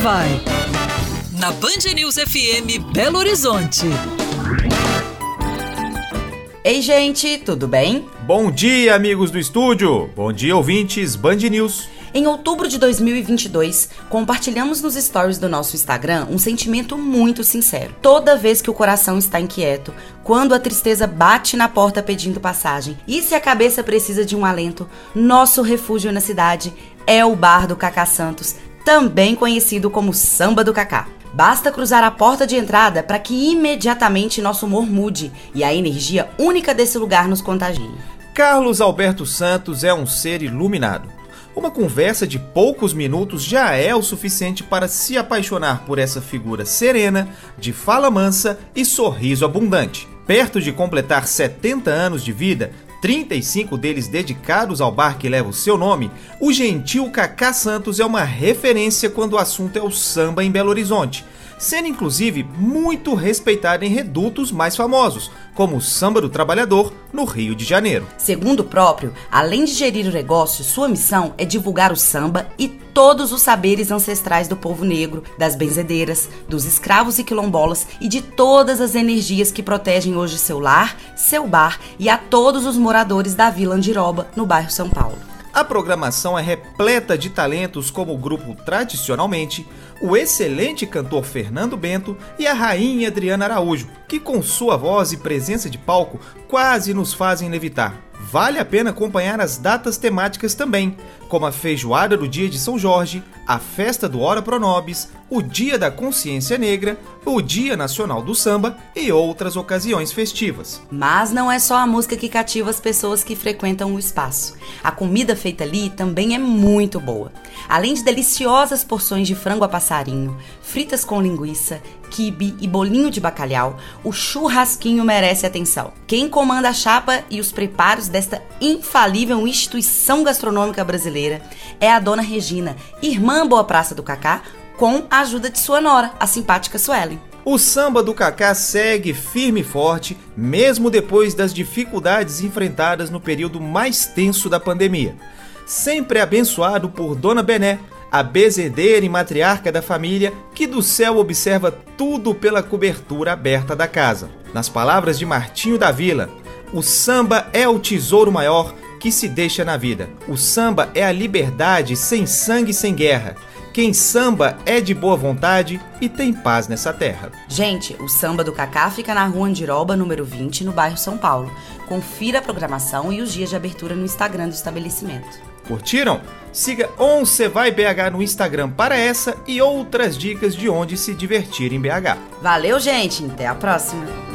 vai. Na Band News FM Belo Horizonte. Ei, gente, tudo bem? Bom dia, amigos do estúdio. Bom dia, ouvintes Band News. Em outubro de 2022, compartilhamos nos stories do nosso Instagram um sentimento muito sincero. Toda vez que o coração está inquieto, quando a tristeza bate na porta pedindo passagem e se a cabeça precisa de um alento, nosso refúgio na cidade é o Bar do Cacá Santos, também conhecido como Samba do Cacá. Basta cruzar a porta de entrada para que imediatamente nosso humor mude e a energia única desse lugar nos contagie. Carlos Alberto Santos é um ser iluminado uma conversa de poucos minutos já é o suficiente para se apaixonar por essa figura serena, de fala mansa e sorriso abundante. Perto de completar 70 anos de vida, 35 deles dedicados ao bar que leva o seu nome, o gentil Cacá Santos é uma referência quando o assunto é o samba em Belo Horizonte sendo inclusive muito respeitado em redutos mais famosos, como o Samba do Trabalhador, no Rio de Janeiro. Segundo o próprio, além de gerir o negócio, sua missão é divulgar o samba e todos os saberes ancestrais do povo negro, das benzedeiras, dos escravos e quilombolas e de todas as energias que protegem hoje seu lar, seu bar e a todos os moradores da Vila Andiroba, no bairro São Paulo. A programação é repleta de talentos como o grupo Tradicionalmente, o excelente cantor Fernando Bento e a rainha Adriana Araújo, que com sua voz e presença de palco quase nos fazem levitar. Vale a pena acompanhar as datas temáticas também, como a feijoada do Dia de São Jorge, a festa do Hora Pronobis, o Dia da Consciência Negra, o Dia Nacional do Samba e outras ocasiões festivas. Mas não é só a música que cativa as pessoas que frequentam o espaço. A comida feita ali também é muito boa. Além de deliciosas porções de frango a passarinho, fritas com linguiça, quibe e bolinho de bacalhau, o churrasquinho merece atenção. Quem comanda a chapa e os preparos desta infalível instituição gastronômica brasileira é a dona Regina, irmã Boa Praça do Cacá, com a ajuda de sua nora, a simpática Suelen. O samba do Cacá segue firme e forte, mesmo depois das dificuldades enfrentadas no período mais tenso da pandemia. Sempre abençoado por Dona Bené, a bezedeira e matriarca da família, que do céu observa tudo pela cobertura aberta da casa. Nas palavras de Martinho da Vila, o samba é o tesouro maior que se deixa na vida. O samba é a liberdade sem sangue e sem guerra. Quem samba é de boa vontade e tem paz nessa terra. Gente, o samba do Cacá fica na rua Andiroba, número 20, no bairro São Paulo. Confira a programação e os dias de abertura no Instagram do estabelecimento. Curtiram? Siga Once Vai BH no Instagram para essa e outras dicas de onde se divertir em BH. Valeu, gente! Até a próxima!